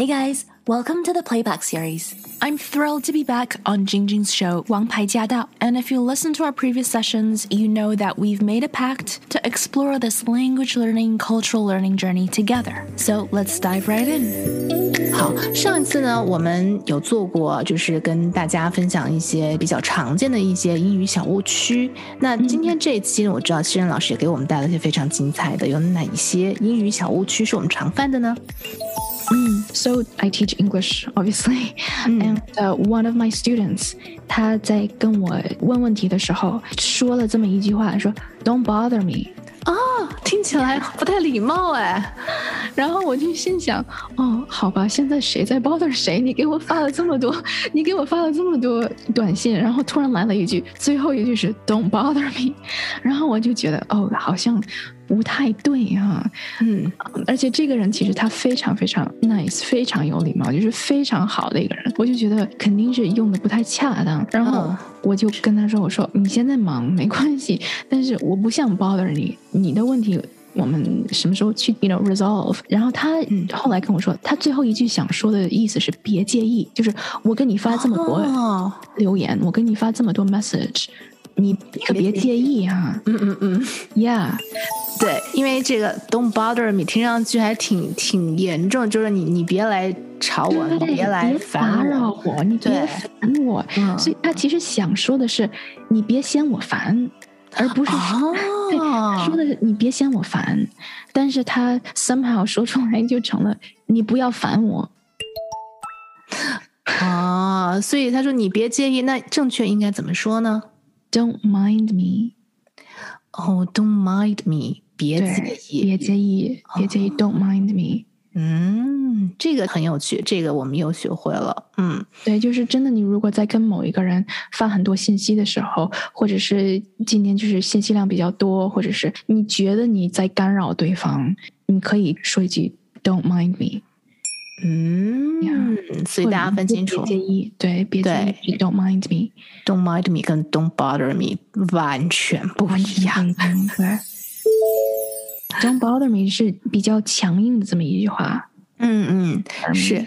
Hey guys, welcome to the playback series. I'm thrilled to be back on Jingjing's show, Wang Pai Jia Dao. And if you listen to our previous sessions, you know that we've made a pact to explore this language learning, cultural learning journey together. So let's dive right in. 好，上一次呢，我们有做过，就是跟大家分享一些比较常见的一些英语小误区。那今天这一期呢，我知道西任老师也给我们带来一些非常精彩的，有哪一些英语小误区是我们常犯的呢？ So I teach English, obviously, and uh, one of my students，他在跟我问问题的时候说了这么一句话，说 "Don't bother me"。啊听起来不太礼貌哎。然后我就心想，哦，好吧，现在谁在 bother 谁？你给我发了这么多，你给我发了这么多短信，然后突然来了一句，最后一句是 "Don't bother me"，然后我就觉得，哦，好像不太对哈、嗯，而且这个人其实他非常非常 nice，非常有礼貌，就是非常好的一个人。我就觉得肯定是用的不太恰当，然后嗯。我就跟他说：“我说你现在忙没关系，但是我不想 bother 你，你的问题。”我们什么时候去，you know resolve？然后他嗯后来跟我说，他最后一句想说的意思是别介意，就是我跟你发这么多哦，留言，我跟你发这么多 message，你可别介意啊。嗯嗯嗯，，Yeah，对，因为这个 "Don't bother me" 听上去还挺挺严重，就是你你别来吵我，你别来打烦扰我。你别对烦我。嗯所以他其实想说的是，你别嫌我烦，而不是说、对他说哦，的是你别嫌我烦，但是他 somehow 说出来就成了你不要烦我。哦，所以他说你别介意，那正确应该怎么说呢？Don't mind me，哦、d o n t mind me，别对介，意，别介意，别介意，Don't mind me。嗯，这个很有趣，这个我们又学会了。嗯对，就是真的。你如果在跟某一个人发很多信息的时候，或者是今天就是信息量比较多，或者是你觉得你在干扰对方，你可以说一句 "Don't mind me"，嗯，所以大家分清楚别介意，对，别介意，"Don't mind me"，，don't mind me 跟 don't bother me 完全不一样。全不一样。对，"Don't bother me" 是比较强硬的这么一句话。嗯嗯，是。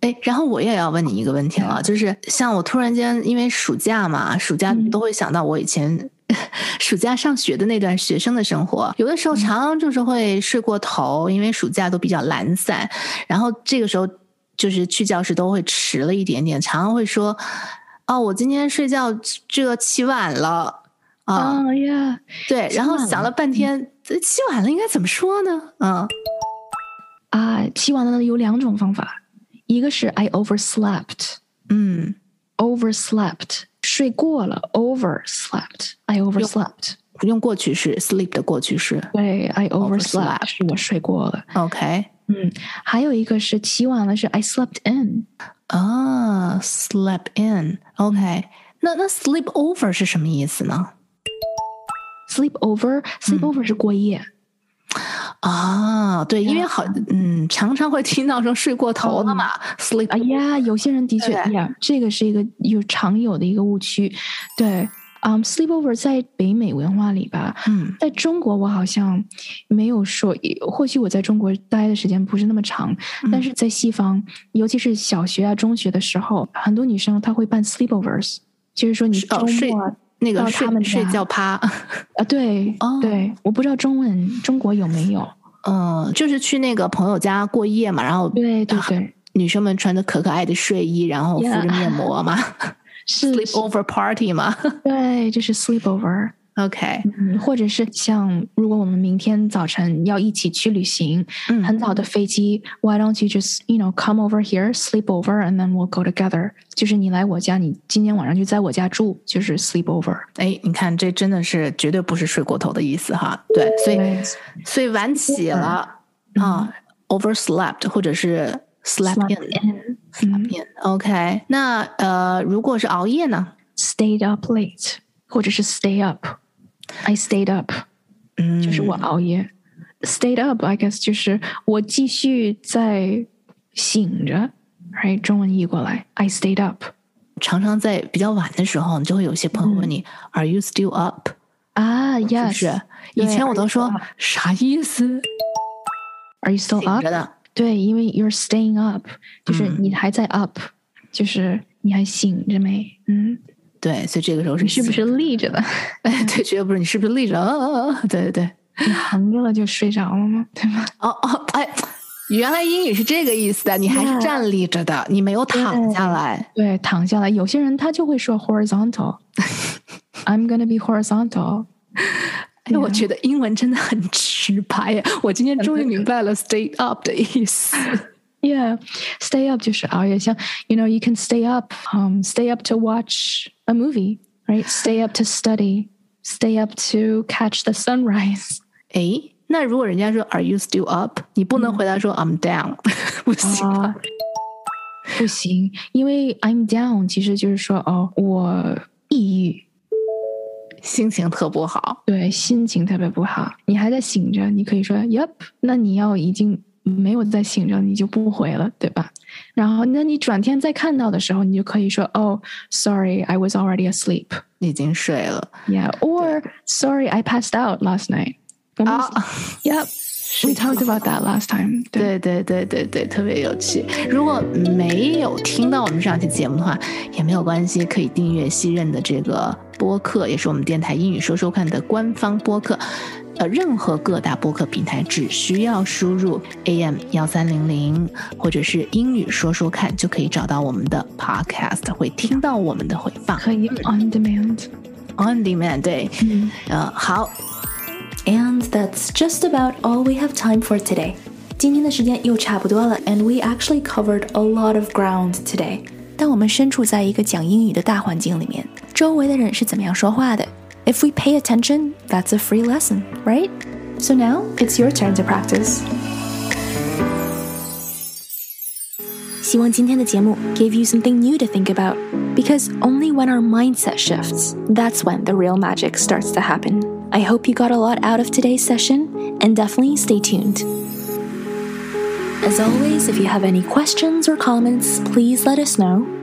哎，然后我也要问你一个问题了，就是像我突然间因为暑假嘛，暑假嗯都会想到我以前 暑假上学的那段学生的生活，有的时候常常就是会睡过头，因为暑假都比较懒散，然后这个时候就是去教室都会迟了一点点，常常会说：“哦，我今天睡觉这个起晚了。”啊，啊呀，对，然后想了半天，这起晚了应该怎么说呢？啊，啊，起晚了有两种方法，一个是 I overslept。嗯，overslept，睡过了，overslept。I overslept。用过去式 sleep 的过去式。对，I overslept 我睡过了。OK，嗯，还有一个是起晚了，是 I slept in。啊，sleep in。OK，那那 sleep over 是什么意思呢？Sleep over，sleep over 是过夜。啊，对，因为好，嗯，常常会听到说睡过头了嘛，sleep 哎呀，有些人的确这个是一个有常有的一个误区。对，嗯、s l e e p over 在北美文化里吧，嗯在中国我好像没有说，或许我在中国待的时间不是那么长，但是在西方，尤其是小学啊、中学的时候，很多女生她会办 sleepovers，就是说你周末啊那个到他们睡睡觉趴，啊，对，哦对，我不知道中文中国有没有，嗯，就是去那个朋友家过夜嘛，然后对对对，女生们穿着可可爱的睡衣，然后敷着面膜嘛 是，sleep over party 嘛。对，就是 sleepover。，OK，嗯，或者是像如果我们明天早晨要一起去旅行，嗯很早的飞机，Why don't you just you know come over here, sleep over, and then we'll go together？就是你来我家，你今天晚上就在我家住，就是 sleep over。哎，你看这真的是绝对不是睡过头的意思哈，对，所以所以晚起了啊，overslept 或者是 slept Slept in。in，slept in OK，那呃，如果是熬夜呢？stayed up late，或者是 stay up。I stayed up，嗯，就是我熬夜。Stayed up, I guess 就是我继续在醒着，right？中文译过来，I stayed up。常常在比较晚的时候，你就会有些朋友问你、a r e you still up？啊，yes，是是？以前我都说啥意思？Are you still up？对，因为 you're staying up，就是嗯你还在 up，、就是你还醒着没？嗯，对，所以这个时候是你是不是？立着的？哎，对，绝对不是，你是不是立着？哦哦哦，对对对，你横着了就睡着了吗？对吗？哦哦，哎，原来英语是这个意思的，你还是站立着的，你没有躺下来。对，躺下来，有些人他就会说 horizontal。I'm gonna be horizontal。哎，我觉得英文真的很直白呀！我今天终于明白了 “stay up” 的意思。Yeah, stay up 就是熬夜，像 you know you can stay up, um, stay up to watch a movie, right? Stay up to study, stay up to catch the sunrise. 哎，那如果人家说 “Are you still up”，你不能回答说 “I'm down”，不行吧。啊，不行，因为 I'm down 其实就是说哦，我抑郁，心情特不好。对，心情特别不好。你还在醒着，你可以说 Yep，那你要已经没有在醒着，你就不回了，对吧？然后，那你转天再看到的时候，你就可以说哦，Sorry，I was already asleep。已经睡了 Yeah, or sorry, I passed out last night. 啊！Yep, we talked about that last time. 对对对对对，特别有趣。如果没有听到我们上期节目的话，也没有关系，可以订阅西任的这个播客，也是我们电台英语说说看的官方播客。呃，任何各大播客平台只需要输入 AM 幺三零零或者是英语说说看，就可以找到我们的 Podcast，会听到我们的回放。可以 on demand. On demand，对，嗯呃，好， And that's just about all we have time for today. 今天的时间又差不多了，and we actually covered a lot of ground today. 当我们身处在一个讲英语的大环境里面，周围的人是怎么样说话的 ？If we pay attention, that's a free lesson, right? So now it's your turn to practice. 希望今天的节目 gave you something new to think about. Because only when our mindset shifts, that's when the real magic starts to happen. I hope you got a lot out of today's session, and definitely stay tuned. As always, if you have any questions or comments, please let us know.